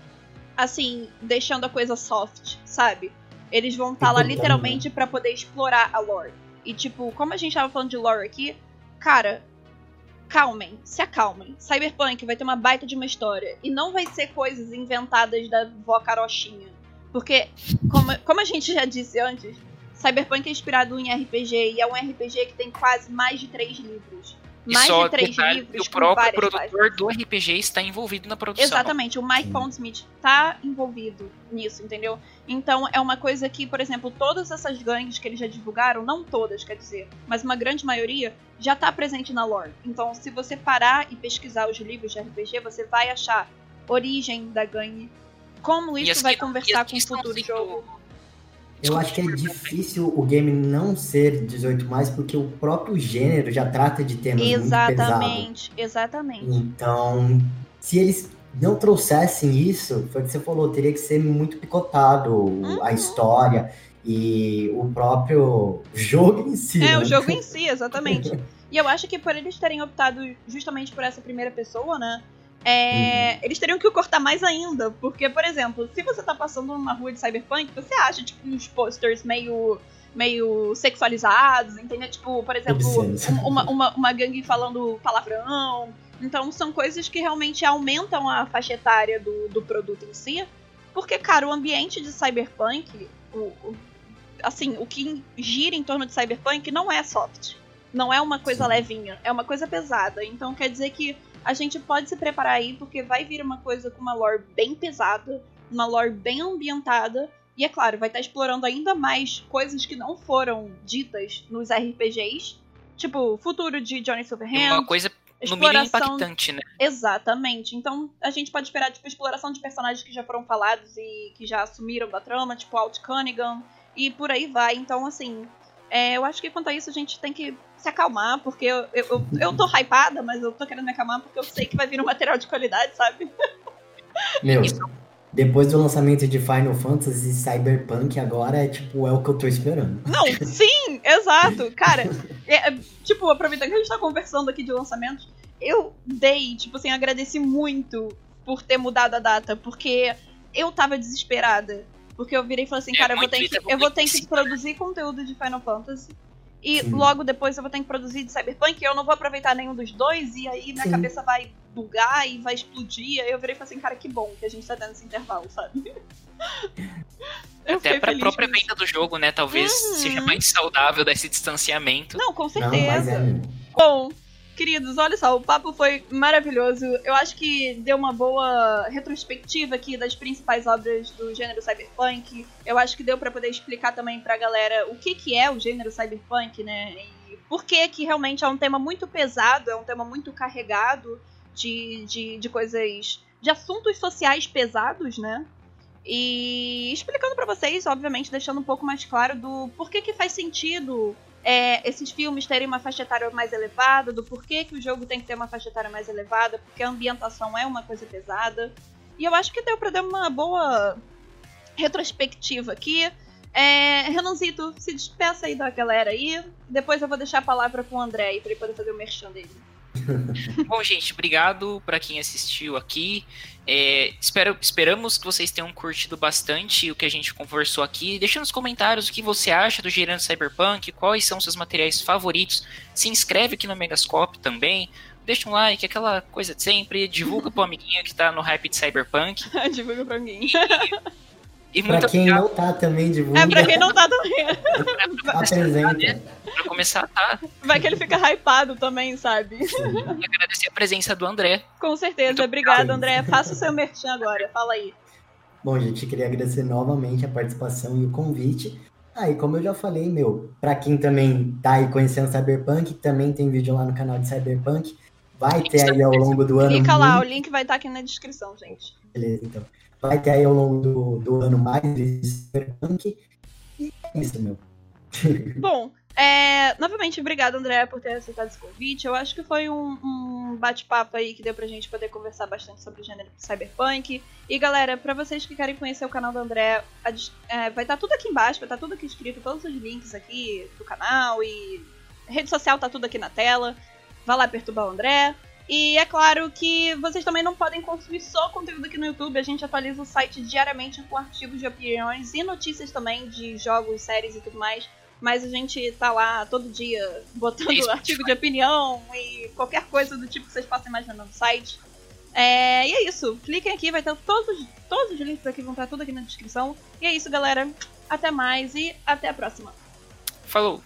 assim, deixando a coisa soft, sabe? Eles vão estar lá Encurtando, literalmente pra poder explorar a lore. E tipo, como a gente tava falando de lore aqui, cara, calmem, se acalmem. Cyberpunk vai ter uma baita de uma história. E não vai ser coisas inventadas da vó carochinha. Porque, como, como a gente já disse antes, Cyberpunk é inspirado em RPG e é um RPG que tem quase mais de três livros. E Mais só de três detalhe, livros o próprio produtor páginas. do RPG está envolvido na produção. Exatamente, o Mike. Pondsmith tá envolvido nisso, entendeu? Então é uma coisa que, por exemplo, todas essas gangues que eles já divulgaram, não todas, quer dizer, mas uma grande maioria, já tá presente na lore. Então, se você parar e pesquisar os livros de RPG, você vai achar origem da gangue, como isso vai que- conversar com o futuro sendo- jogo. Eu acho que é difícil o game não ser 18 mais, porque o próprio gênero já trata de temas muito pesados. Exatamente, exatamente. Então, se eles não trouxessem isso, foi o que você falou, teria que ser muito picotado Uhum. a história e o próprio jogo em si. É, né? o jogo em si, exatamente. E eu acho que por eles terem optado justamente por essa primeira pessoa, né? É, Eles teriam que cortar mais ainda. Porque, por exemplo, se você tá passando numa rua de cyberpunk, você acha, tipo, uns posters meio. meio sexualizados, entendeu? Tipo, por exemplo, um- uma, uma, uma gangue falando palavrão. Então são coisas que realmente aumentam a faixa etária do, do produto em si. Porque, cara, o ambiente de cyberpunk, o, o- assim, o que gira em torno de cyberpunk não é soft. Não é uma coisa Sim. levinha, é uma coisa pesada. Então quer dizer que a gente pode se preparar aí, porque vai vir uma coisa com uma lore bem pesada, uma lore bem ambientada. E é claro, vai estar explorando ainda mais coisas que não foram ditas nos RPGs. Tipo, o futuro de Johnny Silverhand. uma coisa, no mínimo, impactante, né? Exatamente. Então a gente pode esperar, tipo, exploração de personagens que já foram falados e que já assumiram da trama, tipo Alt Cunningham, e por aí vai. Então, assim, é, eu acho que quanto a isso a gente tem que se acalmar, porque eu, eu, eu, eu tô hypada, mas eu tô querendo me acalmar porque eu sei que vai vir um material de qualidade, sabe? Meu, depois do lançamento de Final Fantasy Cyberpunk, agora é tipo, é o que eu tô esperando. Não, sim, exato. Cara, é, é, tipo, aproveitando que a gente tá conversando aqui de lançamentos, eu dei, tipo assim, agradeci muito por ter mudado a data, porque eu tava desesperada. Porque eu virei e falei assim, É, cara, eu vou, ter que, literal, eu vou ter que produzir conteúdo de Final Fantasy. E Sim. logo depois eu vou ter que produzir de Cyberpunk, e eu não vou aproveitar nenhum dos dois, e aí minha Sim. cabeça vai bugar e vai explodir. Aí eu virei e falei assim, cara, que bom que a gente tá tendo esse intervalo, sabe? Eu Até pra própria venda do jogo, né? Talvez Uhum. seja mais saudável desse distanciamento. Não, com Não, certeza. mas é. Bom, Queridos, olha só, o papo foi maravilhoso. Eu acho que deu uma boa retrospectiva aqui das principais obras do gênero cyberpunk. Eu acho que deu para poder explicar também pra galera o que, que é o gênero cyberpunk, né? E por que que realmente é um tema muito pesado, é um tema muito carregado de, de, de coisas. de assuntos sociais pesados, né? E explicando para vocês, obviamente, deixando um pouco mais claro do porquê que faz sentido é, esses filmes terem uma faixa etária mais elevada, do porquê que o jogo tem que ter uma faixa etária mais elevada, porque a ambientação é uma coisa pesada. E eu acho que deu pra dar uma boa retrospectiva aqui. É, Renanzito, se despeça aí da galera aí. Depois eu vou deixar a palavra com o André aí pra ele poder fazer o merchan dele. Bom, gente, obrigado para quem assistiu aqui. É, espero, esperamos que vocês tenham curtido bastante o que a gente conversou aqui. Deixa nos comentários o que você acha do Gerando Cyberpunk, quais são seus materiais favoritos. Se inscreve aqui no Megascope também. Deixa um like, aquela coisa de sempre. Divulga pro amiguinho que tá no hype de Cyberpunk. Divulga pra mim. E Pra quem obrigado. não tá também, divulga. É, pra quem não tá também. Apresenta. Pra começar, tá? Vai que ele fica hypado também, sabe? E agradecer a presença do André. Com certeza. Muito Obrigado. André. Faça o seu merchan agora. Fala aí. Bom, gente, queria agradecer novamente a participação e o convite. Ah, e como eu já falei, meu, pra quem também tá aí conhecendo Cyberpunk, também tem vídeo lá no canal de Cyberpunk. Vai ter aí ao longo do ano. Clica lá, o muito- link vai estar aqui na descrição, gente. Beleza, então. Vai ter aí ao longo do, do ano mais de Cyberpunk. E é isso, meu. Bom, é, novamente, obrigado, André, por ter aceitado esse convite. Eu acho que foi um, um bate-papo aí que deu pra gente poder conversar bastante sobre o gênero cyberpunk. E galera, pra vocês que querem conhecer o canal do André, a é, vai estar tudo aqui embaixo, vai estar tudo aqui escrito, todos os links aqui do canal e rede social tá tudo aqui na tela. Vá lá perturbar o André. E é claro que vocês também não podem consumir só conteúdo aqui no YouTube. A gente atualiza o site diariamente com artigos de opiniões e notícias também de jogos, séries e tudo mais. Mas a gente tá lá todo dia botando Isso, artigo de opinião e qualquer coisa do tipo que vocês possam imaginar no site. É, e é isso. Cliquem aqui, vai ter todos, todos os links aqui, vão estar tudo aqui na descrição. E é isso, galera. Até mais e até a próxima. Falou!